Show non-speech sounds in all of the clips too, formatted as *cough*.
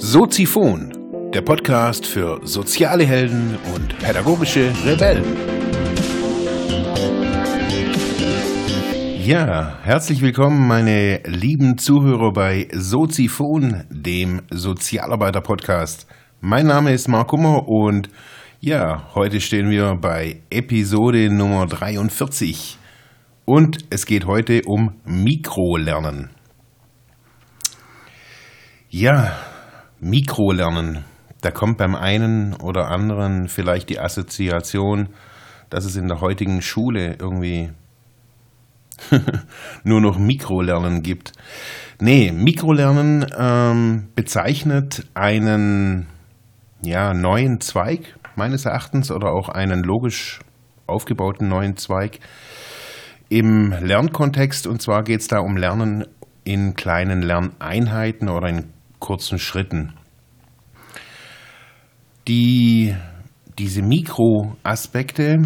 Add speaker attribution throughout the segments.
Speaker 1: Soziphon, der Podcast für soziale Helden und pädagogische Rebellen. Ja, herzlich willkommen, meine lieben Zuhörer bei Soziphon, dem Sozialarbeiter-Podcast. Mein Name ist Mark Kummer und ja, heute stehen wir bei Episode Nummer 43 und es geht heute um Mikrolernen. Ja, Mikrolernen. Da kommt beim einen oder anderen vielleicht die Assoziation, dass es in der heutigen Schule irgendwie *laughs* nur noch Mikrolernen gibt. Nee, Mikrolernen ähm, bezeichnet einen ja, neuen Zweig meines Erachtens oder auch einen logisch aufgebauten neuen Zweig im Lernkontext. Und zwar geht es da um Lernen in kleinen Lerneinheiten oder in kurzen Schritten. Die, diese Mikroaspekte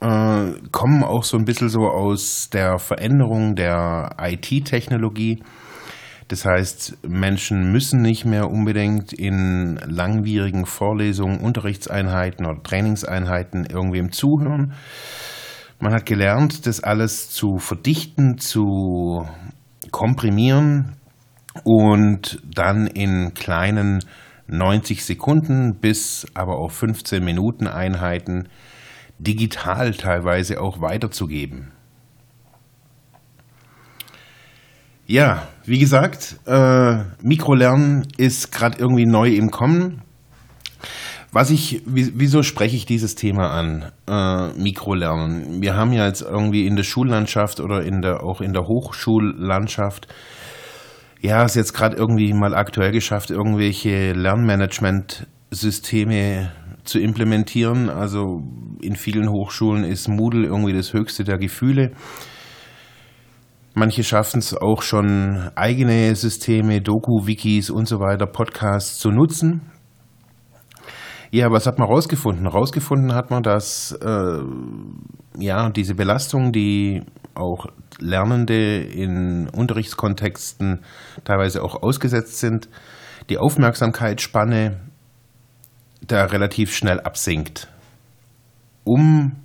Speaker 1: äh, kommen auch so ein bisschen so aus der Veränderung der IT-Technologie. Das heißt, Menschen müssen nicht mehr unbedingt in langwierigen Vorlesungen, Unterrichtseinheiten oder Trainingseinheiten irgendwem zuhören. Man hat gelernt, das alles zu verdichten, zu komprimieren, und dann in kleinen 90 Sekunden bis aber auch 15 Minuten Einheiten digital teilweise auch weiterzugeben. Ja, wie gesagt, äh, Mikrolernen ist gerade irgendwie neu im Kommen. Was ich, wieso spreche ich dieses Thema an? Äh, Mikrolernen. Wir haben ja jetzt irgendwie in der Schullandschaft oder in der, auch in der Hochschullandschaft ja, es jetzt gerade irgendwie mal aktuell geschafft, irgendwelche Lernmanagement-Systeme zu implementieren. Also in vielen Hochschulen ist Moodle irgendwie das höchste der Gefühle. Manche schaffen es auch schon, eigene Systeme, Doku-Wikis und so weiter, Podcasts zu nutzen. Ja, was hat man rausgefunden? Rausgefunden hat man, dass äh, ja diese Belastung, die auch Lernende in Unterrichtskontexten teilweise auch ausgesetzt sind, die Aufmerksamkeitsspanne da relativ schnell absinkt. Um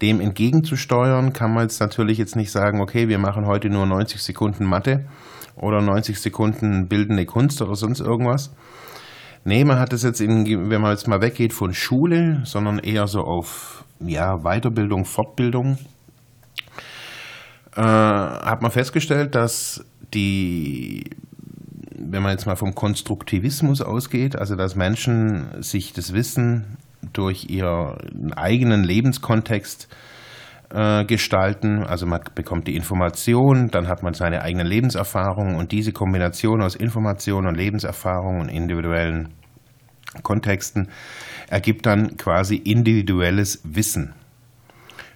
Speaker 1: dem entgegenzusteuern, kann man jetzt natürlich jetzt nicht sagen, okay, wir machen heute nur 90 Sekunden Mathe oder 90 Sekunden bildende Kunst oder sonst irgendwas. Nee, man hat es jetzt, in, wenn man jetzt mal weggeht von Schule, sondern eher so auf ja, Weiterbildung, Fortbildung, äh, hat man festgestellt, dass die, wenn man jetzt mal vom Konstruktivismus ausgeht, also dass Menschen sich das Wissen durch ihren eigenen Lebenskontext äh, gestalten. Also man bekommt die Information, dann hat man seine eigenen Lebenserfahrungen und diese Kombination aus Information und Lebenserfahrung und individuellen Kontexten ergibt dann quasi individuelles Wissen.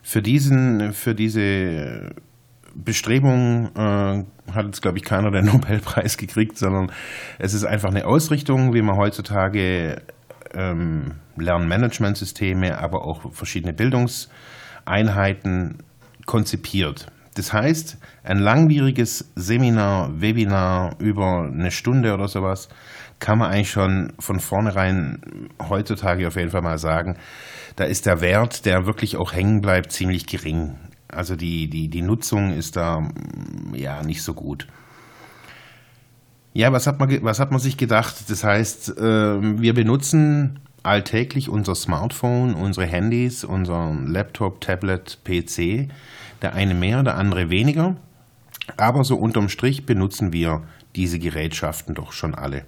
Speaker 1: Für, diesen, für diese Bestrebungen äh, hat jetzt, glaube ich, keiner den *laughs* Nobelpreis gekriegt, sondern es ist einfach eine Ausrichtung, wie man heutzutage ähm, Lernmanagementsysteme, aber auch verschiedene Bildungseinheiten konzipiert. Das heißt, ein langwieriges Seminar, Webinar über eine Stunde oder sowas kann man eigentlich schon von vornherein heutzutage auf jeden Fall mal sagen, da ist der Wert, der wirklich auch hängen bleibt, ziemlich gering. Also die, die, die Nutzung ist da mm, ja nicht so gut. Ja, was hat man, was hat man sich gedacht? Das heißt, ähm, wir benutzen alltäglich unser Smartphone, unsere Handys, unseren Laptop, Tablet, PC. Der eine mehr, der andere weniger. Aber so unterm Strich benutzen wir diese Gerätschaften doch schon alle.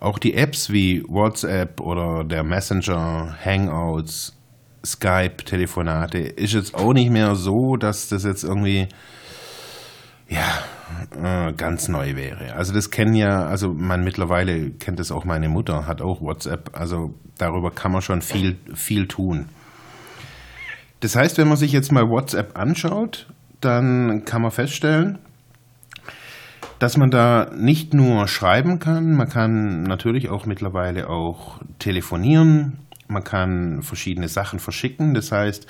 Speaker 1: Auch die Apps wie WhatsApp oder der Messenger, Hangouts, Skype, Telefonate ist jetzt auch nicht mehr so, dass das jetzt irgendwie ja äh, ganz neu wäre. Also das kennen ja, also man mittlerweile kennt das auch meine Mutter, hat auch WhatsApp. Also darüber kann man schon viel viel tun. Das heißt, wenn man sich jetzt mal WhatsApp anschaut, dann kann man feststellen, dass man da nicht nur schreiben kann, man kann natürlich auch mittlerweile auch telefonieren, man kann verschiedene Sachen verschicken. Das heißt,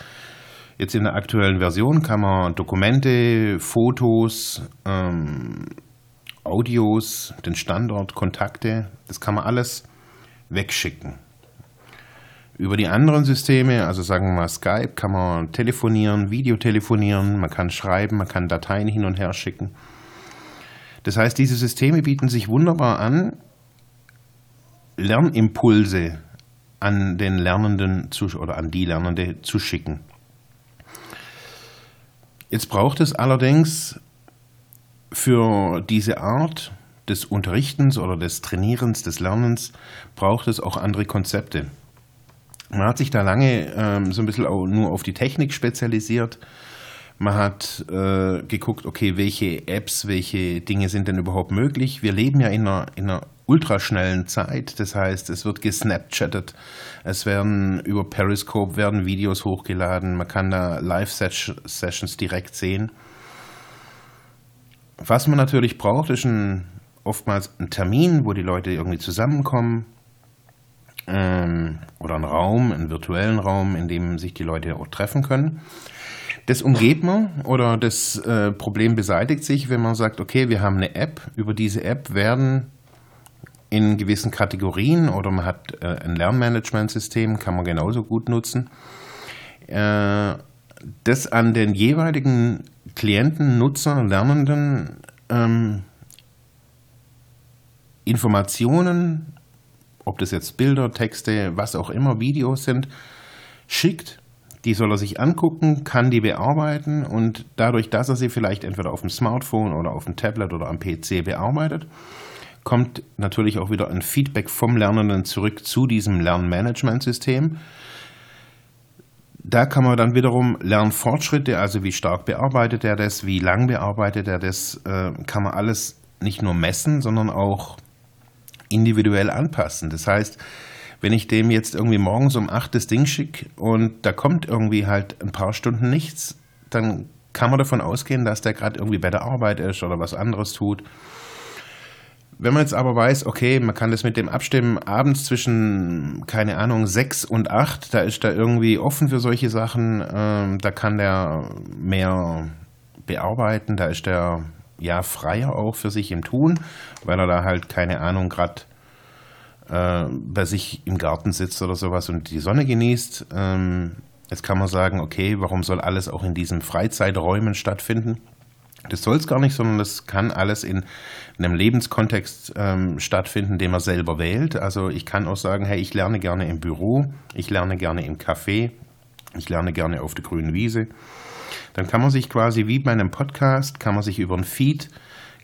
Speaker 1: Jetzt in der aktuellen Version kann man Dokumente, Fotos, ähm, Audios, den Standort, Kontakte, das kann man alles wegschicken. Über die anderen Systeme, also sagen wir mal Skype, kann man telefonieren, Videotelefonieren, man kann schreiben, man kann Dateien hin und her schicken. Das heißt, diese Systeme bieten sich wunderbar an, Lernimpulse an den Lernenden zu, oder an die Lernende zu schicken. Jetzt braucht es allerdings für diese Art des Unterrichtens oder des Trainierens, des Lernens, braucht es auch andere Konzepte. Man hat sich da lange ähm, so ein bisschen nur auf die Technik spezialisiert. Man hat äh, geguckt, okay, welche Apps, welche Dinge sind denn überhaupt möglich. Wir leben ja in einer, in einer ultraschnellen Zeit. Das heißt, es wird gesnapchattet, es werden über Periscope werden Videos hochgeladen, man kann da Live-Sessions direkt sehen. Was man natürlich braucht, ist ein, oftmals ein Termin, wo die Leute irgendwie zusammenkommen. Ähm, oder ein Raum, einen virtuellen Raum, in dem sich die Leute auch treffen können. Das umgeht man oder das äh, Problem beseitigt sich, wenn man sagt, okay, wir haben eine App. Über diese App werden in gewissen Kategorien oder man hat äh, ein Lernmanagementsystem, kann man genauso gut nutzen. Äh, das an den jeweiligen Klienten, Nutzer, Lernenden ähm, Informationen, ob das jetzt Bilder, Texte, was auch immer, Videos sind, schickt. Die soll er sich angucken, kann die bearbeiten und dadurch, dass er sie vielleicht entweder auf dem Smartphone oder auf dem Tablet oder am PC bearbeitet, kommt natürlich auch wieder ein Feedback vom Lernenden zurück zu diesem Lernmanagementsystem. Da kann man dann wiederum Lernfortschritte, also wie stark bearbeitet er das, wie lang bearbeitet er das, äh, kann man alles nicht nur messen, sondern auch individuell anpassen. Das heißt, wenn ich dem jetzt irgendwie morgens um acht das Ding schicke und da kommt irgendwie halt ein paar Stunden nichts, dann kann man davon ausgehen, dass der gerade irgendwie bei der Arbeit ist oder was anderes tut. Wenn man jetzt aber weiß, okay, man kann das mit dem abstimmen, abends zwischen, keine Ahnung, sechs und acht, da ist da irgendwie offen für solche Sachen, ähm, da kann der mehr bearbeiten, da ist der ja freier auch für sich im Tun, weil er da halt, keine Ahnung, gerade äh, bei sich im Garten sitzt oder sowas und die Sonne genießt. Ähm, jetzt kann man sagen, okay, warum soll alles auch in diesen Freizeiträumen stattfinden? Das soll es gar nicht, sondern das kann alles in einem Lebenskontext ähm, stattfinden, den man selber wählt. Also ich kann auch sagen, hey, ich lerne gerne im Büro, ich lerne gerne im Café, ich lerne gerne auf der grünen Wiese. Dann kann man sich quasi wie bei einem Podcast, kann man sich über ein Feed,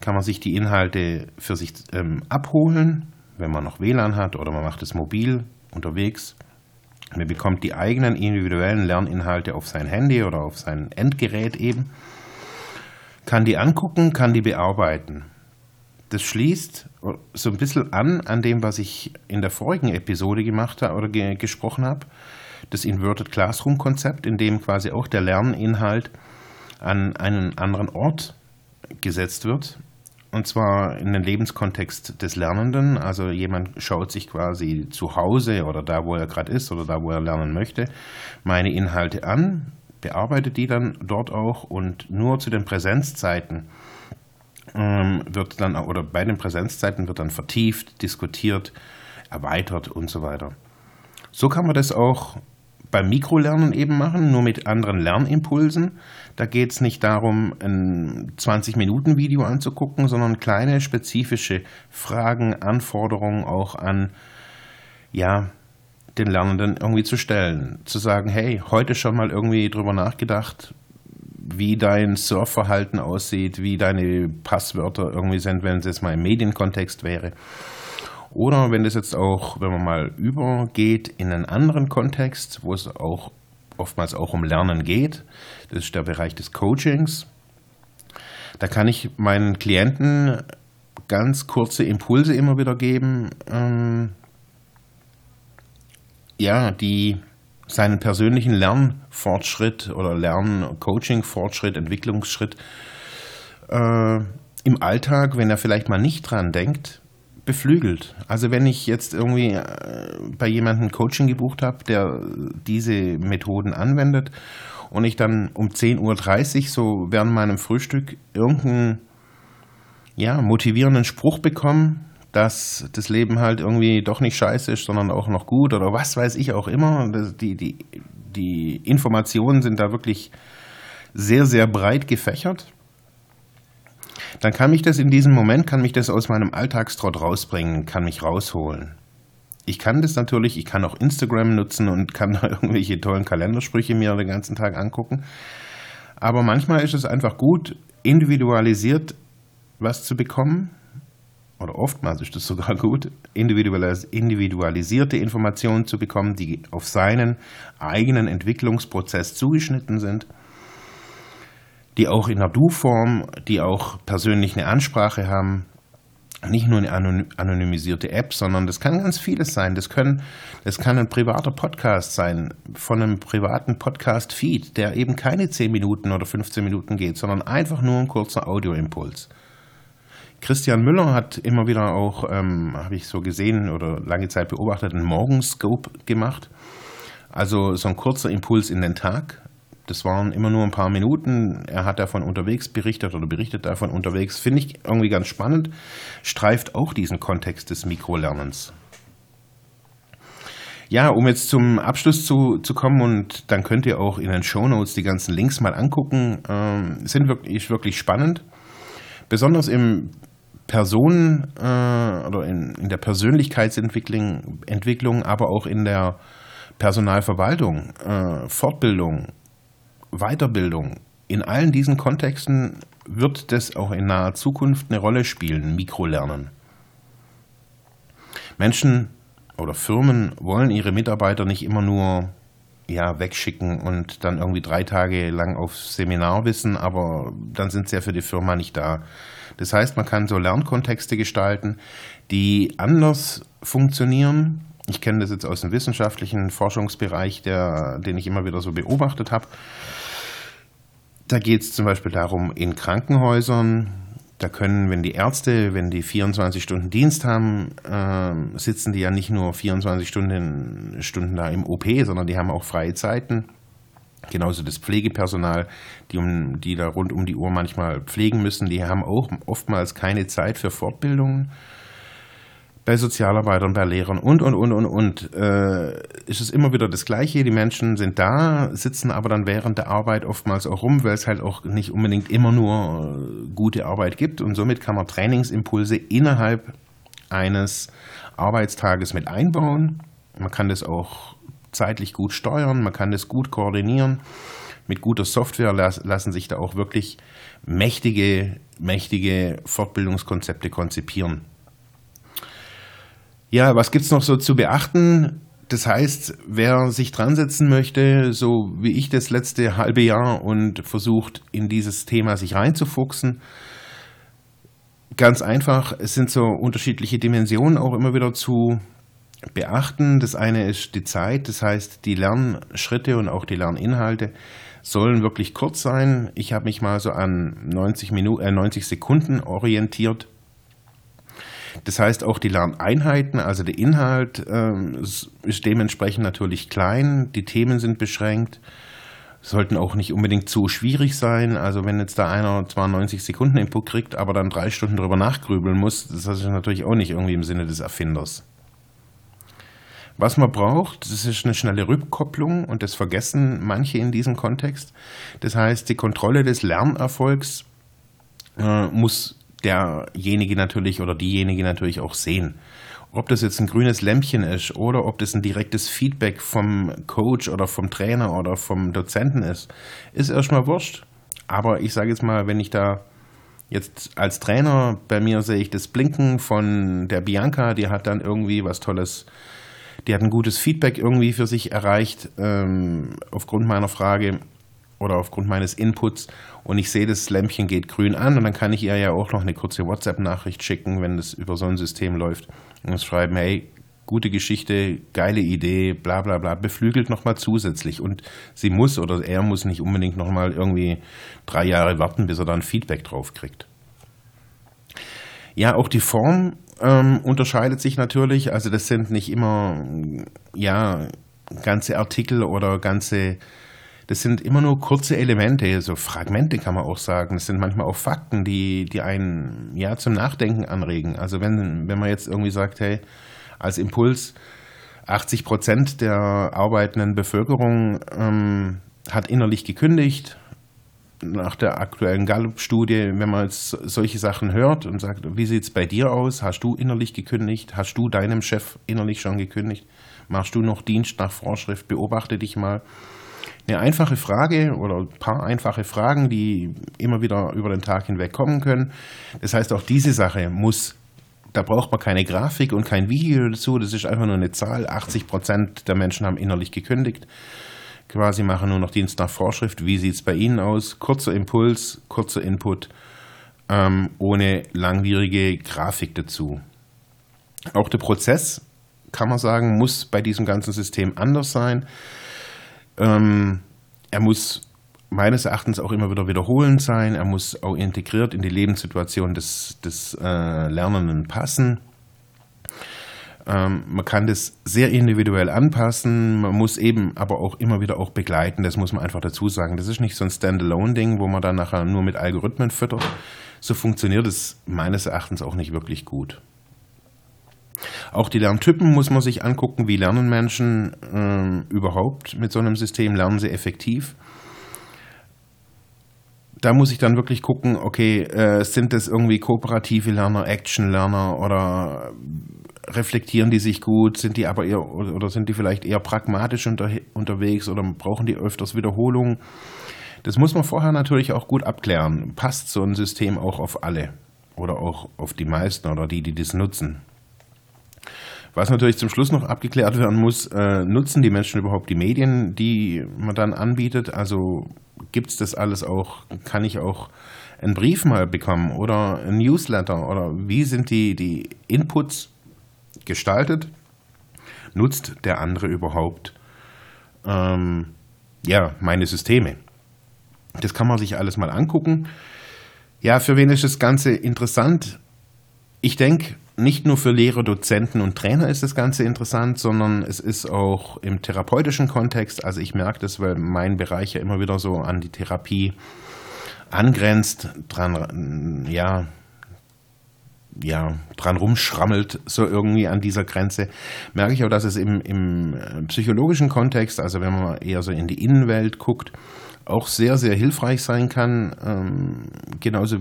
Speaker 1: kann man sich die Inhalte für sich ähm, abholen, wenn man noch WLAN hat oder man macht es mobil unterwegs. Man bekommt die eigenen individuellen Lerninhalte auf sein Handy oder auf sein Endgerät eben kann die angucken, kann die bearbeiten. Das schließt so ein bisschen an an dem, was ich in der vorigen Episode gemacht habe oder ge gesprochen habe. Das Inverted Classroom Konzept, in dem quasi auch der Lerninhalt an einen anderen Ort gesetzt wird. Und zwar in den Lebenskontext des Lernenden. Also jemand schaut sich quasi zu Hause oder da, wo er gerade ist oder da, wo er lernen möchte, meine Inhalte an, bearbeitet die dann dort auch und nur zu den Präsenzzeiten ähm, wird dann, oder bei den Präsenzzeiten wird dann vertieft, diskutiert, erweitert und so weiter. So kann man das auch beim Mikrolernen eben machen, nur mit anderen Lernimpulsen. Da geht es nicht darum, ein 20-Minuten-Video anzugucken, sondern kleine spezifische Fragen, Anforderungen auch an ja, den Lernenden irgendwie zu stellen. Zu sagen, hey, heute schon mal irgendwie drüber nachgedacht, wie dein Surfverhalten aussieht, wie deine Passwörter irgendwie sind, wenn es jetzt mal im Medienkontext wäre. Oder wenn das jetzt auch, wenn man mal übergeht in einen anderen Kontext, wo es auch oftmals auch um Lernen geht, das ist der Bereich des Coachings. Da kann ich meinen Klienten ganz kurze Impulse immer wieder geben, ähm, ja, die seinen persönlichen Lernfortschritt oder Lern-Coaching-Fortschritt, Entwicklungsschritt äh, im Alltag, wenn er vielleicht mal nicht dran denkt, beflügelt. Also wenn ich jetzt irgendwie äh, bei jemandem Coaching gebucht habe, der diese Methoden anwendet und ich dann um 10.30 Uhr so während meinem Frühstück irgendeinen ja, motivierenden Spruch bekomme, dass das Leben halt irgendwie doch nicht scheiße ist, sondern auch noch gut oder was weiß ich auch immer. Die, die, die Informationen sind da wirklich sehr, sehr breit gefächert. Dann kann mich das in diesem Moment, kann mich das aus meinem Alltagstrott rausbringen, kann mich rausholen. Ich kann das natürlich, ich kann auch Instagram nutzen und kann *laughs* da irgendwelche tollen Kalendersprüche mir den ganzen Tag angucken. Aber manchmal ist es einfach gut, individualisiert was zu bekommen, oder oftmals ist es sogar *laughs* gut, individualisierte Informationen zu bekommen, die auf seinen eigenen Entwicklungsprozess zugeschnitten sind, die auch in der Du-Form, die auch persönlich eine Ansprache haben, nicht nur eine anonymisierte App, sondern das kann ganz vieles sein. Das, können, das kann ein privater Podcast sein, von einem privaten Podcast-Feed, der eben keine 10 Minuten oder 15 Minuten geht, sondern einfach nur ein kurzer Audioimpuls. Christian Müller hat immer wieder auch, ähm, habe ich so gesehen oder lange Zeit beobachtet, einen Morgenscope gemacht. Also so ein kurzer Impuls in den Tag. Das waren immer nur ein paar Minuten. Er hat davon unterwegs berichtet oder berichtet davon unterwegs. Finde ich irgendwie ganz spannend. Streift auch diesen Kontext des Mikrolernens. Ja, um jetzt zum Abschluss zu, zu kommen und dann könnt ihr auch in den Show Notes die ganzen Links mal angucken. Ähm, sind wirklich, wirklich spannend. Besonders im Personen äh, oder in, in der Persönlichkeitsentwicklung, Entwicklung, aber auch in der Personalverwaltung, äh, Fortbildung, Weiterbildung. In allen diesen Kontexten wird das auch in naher Zukunft eine Rolle spielen, Mikrolernen. Menschen oder Firmen wollen ihre Mitarbeiter nicht immer nur ja, wegschicken und dann irgendwie drei Tage lang auf Seminar wissen, aber dann sind sie ja für die Firma nicht da. Das heißt, man kann so Lernkontexte gestalten, die anders funktionieren. Ich kenne das jetzt aus dem wissenschaftlichen Forschungsbereich, der, den ich immer wieder so beobachtet habe. Da geht es zum Beispiel darum, in Krankenhäusern, da können, wenn die Ärzte, wenn die 24 Stunden Dienst haben, äh, sitzen die ja nicht nur 24 Stunden, Stunden da im OP, sondern die haben auch freie Zeiten. Genauso das Pflegepersonal, die, um, die da rund um die Uhr manchmal pflegen müssen, die haben auch oftmals keine Zeit für Fortbildungen. Bei Sozialarbeitern, bei Lehrern und, und, und, und, und. Äh, ist es immer wieder das Gleiche. Die Menschen sind da, sitzen aber dann während der Arbeit oftmals auch rum, weil es halt auch nicht unbedingt immer nur äh, gute Arbeit gibt. Und somit kann man Trainingsimpulse innerhalb eines Arbeitstages mit einbauen. Man kann das auch zeitlich gut steuern, man kann das gut koordinieren. Mit guter Software lassen sich da auch wirklich mächtige, mächtige Fortbildungskonzepte konzipieren. Ja, was gibt es noch so zu beachten? Das heißt, wer sich dran setzen möchte, so wie ich das letzte halbe Jahr und versucht, in dieses Thema sich reinzufuchsen, ganz einfach, es sind so unterschiedliche Dimensionen auch immer wieder zu beachten. Das eine ist die Zeit, das heißt, die Lernschritte und auch die Lerninhalte sollen wirklich kurz sein. Ich habe mich mal so an 90, Minuten, äh, 90 Sekunden orientiert. Das heißt, auch die Lerneinheiten, also der Inhalt, äh, ist dementsprechend natürlich klein, die Themen sind beschränkt, sollten auch nicht unbedingt zu schwierig sein. Also wenn jetzt da einer zwar 90 Sekunden Input kriegt, aber dann drei Stunden drüber nachgrübeln muss, das ist natürlich auch nicht irgendwie im Sinne des Erfinders. Was man braucht, das ist eine schnelle Rückkopplung und das vergessen manche in diesem Kontext. Das heißt, die Kontrolle des Lernerfolgs äh, muss derjenige natürlich oder diejenige natürlich auch sehen. Ob das jetzt ein grünes Lämpchen ist oder ob das ein direktes Feedback vom Coach oder vom Trainer oder vom Dozenten ist, ist erstmal wurscht. Aber ich sage jetzt mal, wenn ich da jetzt als Trainer bei mir sehe ich das Blinken von der Bianca, die hat dann irgendwie was Tolles die hat ein gutes Feedback irgendwie für sich erreicht ähm, aufgrund meiner Frage oder aufgrund meines Inputs und ich sehe, das Lämpchen geht grün an und dann kann ich ihr ja auch noch eine kurze WhatsApp-Nachricht schicken, wenn das über so ein System läuft und schreiben, hey, gute Geschichte, geile Idee, bla bla bla, beflügelt nochmal zusätzlich und sie muss oder er muss nicht unbedingt nochmal irgendwie drei Jahre warten, bis er dann Feedback drauf kriegt. Ja, auch die Form ähm, unterscheidet sich natürlich. Also das sind nicht immer ja ganze Artikel oder ganze das sind immer nur kurze Elemente, so Fragmente kann man auch sagen. Das sind manchmal auch Fakten, die, die einen ja zum Nachdenken anregen. Also wenn, wenn man jetzt irgendwie sagt, hey, als Impuls, 80 Prozent der arbeitenden Bevölkerung ähm, hat innerlich gekündigt. Nach der aktuellen Gallup-Studie, wenn man jetzt solche Sachen hört und sagt, wie sieht es bei dir aus? Hast du innerlich gekündigt? Hast du deinem Chef innerlich schon gekündigt? Machst du noch Dienst nach Vorschrift? Beobachte dich mal. Eine einfache Frage oder ein paar einfache Fragen, die immer wieder über den Tag hinweg kommen können. Das heißt, auch diese Sache muss da braucht man keine Grafik und kein Video dazu. Das ist einfach nur eine Zahl. 80 Prozent der Menschen haben innerlich gekündigt. Quasi machen nur noch Dienst nach Vorschrift. Wie sieht es bei Ihnen aus? Kurzer Impuls, kurzer Input, ähm, ohne langwierige Grafik dazu. Auch der Prozess, kann man sagen, muss bei diesem ganzen System anders sein. Ähm, er muss meines Erachtens auch immer wieder wiederholend sein. Er muss auch integriert in die Lebenssituation des, des äh, Lernenden passen. Ähm, man kann das sehr individuell anpassen. Man muss eben aber auch immer wieder auch begleiten. Das muss man einfach dazu sagen. Das ist nicht so ein Standalone-Ding, wo man dann nachher nur mit Algorithmen füttert. So funktioniert es meines Erachtens auch nicht wirklich gut. Auch die Lerntypen muss man sich angucken. Wie lernen Menschen äh, überhaupt mit so einem System? Lernen sie effektiv? da muss ich dann wirklich gucken, okay, äh, sind das irgendwie kooperative Lerner, Action-Lerner oder reflektieren die sich gut, sind die aber eher oder sind die vielleicht eher pragmatisch unter, unterwegs oder brauchen die öfters Wiederholungen? Das muss man vorher natürlich auch gut abklären. Passt so ein System auch auf alle oder auch auf die meisten oder die, die das nutzen? Was natürlich zum Schluss noch abgeklärt werden muss, äh, nutzen die Menschen überhaupt die Medien, die man dann anbietet? Also gibt es das alles auch? Kann ich auch einen Brief mal bekommen oder ein Newsletter? Oder wie sind die, die Inputs gestaltet? Nutzt der andere überhaupt ähm, ja, meine Systeme? Das kann man sich alles mal angucken. Ja, für wen ist das Ganze interessant? Ich denke, nicht nur für Lehrer, Dozenten und Trainer ist das Ganze interessant, sondern es ist auch im therapeutischen Kontext. Also ich merke das, weil mein Bereich ja immer wieder so an die Therapie angrenzt, dran, ja, ja, dran rumschrammelt, so irgendwie an dieser Grenze, merke ich auch, dass es im, im psychologischen Kontext, also wenn man eher so in die Innenwelt guckt, auch sehr, sehr hilfreich sein kann. Ähm, genauso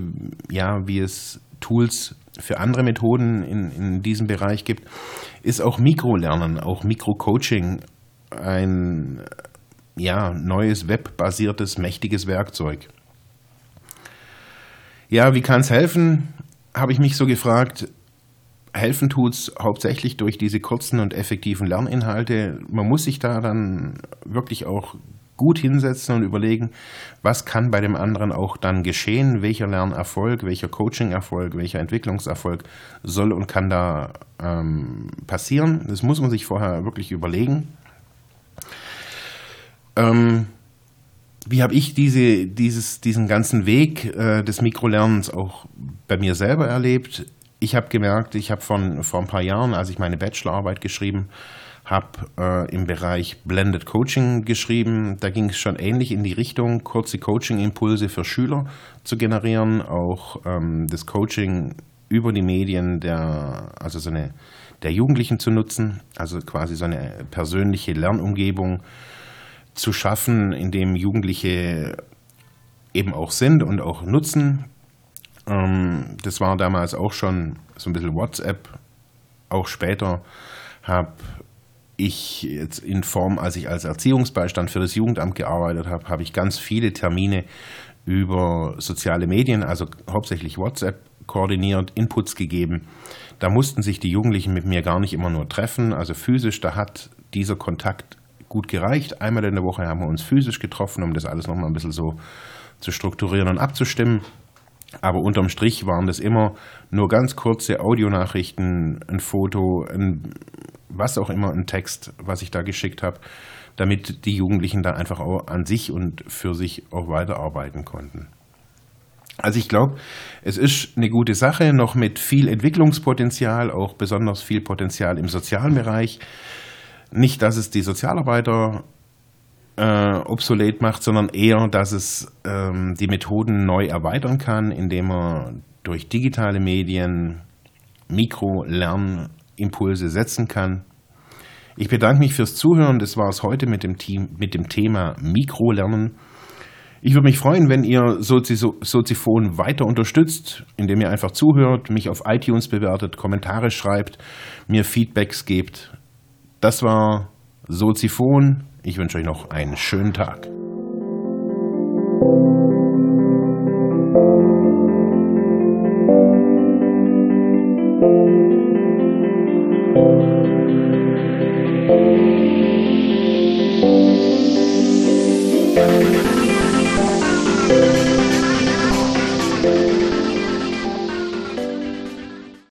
Speaker 1: ja, wie es Tools für andere Methoden in, in diesem Bereich gibt, ist auch Mikrolernen, auch Mikrocoaching ein ja, neues webbasiertes, mächtiges Werkzeug. Ja, wie kann es helfen? Habe ich mich so gefragt. Helfen tut es hauptsächlich durch diese kurzen und effektiven Lerninhalte. Man muss sich da dann wirklich auch gut hinsetzen und überlegen, was kann bei dem anderen auch dann geschehen, welcher Lernerfolg, welcher Coaching-Erfolg, welcher Entwicklungserfolg soll und kann da ähm, passieren. Das muss man sich vorher wirklich überlegen. Ähm, wie habe ich diese, dieses, diesen ganzen Weg äh, des Mikrolernens auch bei mir selber erlebt? Ich habe gemerkt, ich habe vor ein paar Jahren, als ich meine Bachelorarbeit geschrieben habe äh, im Bereich Blended Coaching geschrieben. Da ging es schon ähnlich in die Richtung, kurze Coaching-Impulse für Schüler zu generieren, auch ähm, das Coaching über die Medien der, also so eine, der Jugendlichen zu nutzen, also quasi so eine persönliche Lernumgebung zu schaffen, in dem Jugendliche eben auch sind und auch nutzen. Ähm, das war damals auch schon so ein bisschen WhatsApp. Auch später habe ich jetzt in Form, als ich als Erziehungsbeistand für das Jugendamt gearbeitet habe, habe ich ganz viele Termine über soziale Medien, also hauptsächlich WhatsApp, koordiniert, Inputs gegeben. Da mussten sich die Jugendlichen mit mir gar nicht immer nur treffen, also physisch, da hat dieser Kontakt gut gereicht. Einmal in der Woche haben wir uns physisch getroffen, um das alles nochmal ein bisschen so zu strukturieren und abzustimmen. Aber unterm Strich waren das immer nur ganz kurze Audionachrichten, ein Foto, ein was auch immer, ein Text, was ich da geschickt habe, damit die Jugendlichen dann einfach auch an sich und für sich auch weiterarbeiten konnten. Also ich glaube, es ist eine gute Sache, noch mit viel Entwicklungspotenzial, auch besonders viel Potenzial im sozialen Bereich. Nicht, dass es die Sozialarbeiter äh, obsolet macht, sondern eher, dass es ähm, die Methoden neu erweitern kann, indem man durch digitale Medien Mikro-Lernimpulse setzen kann. Ich bedanke mich fürs Zuhören. Das war es heute mit dem, Team, mit dem Thema Mikrolernen. Ich würde mich freuen, wenn ihr Soziphon weiter unterstützt, indem ihr einfach zuhört, mich auf iTunes bewertet, Kommentare schreibt, mir Feedbacks gebt. Das war Soziphon. Ich wünsche euch noch einen schönen Tag.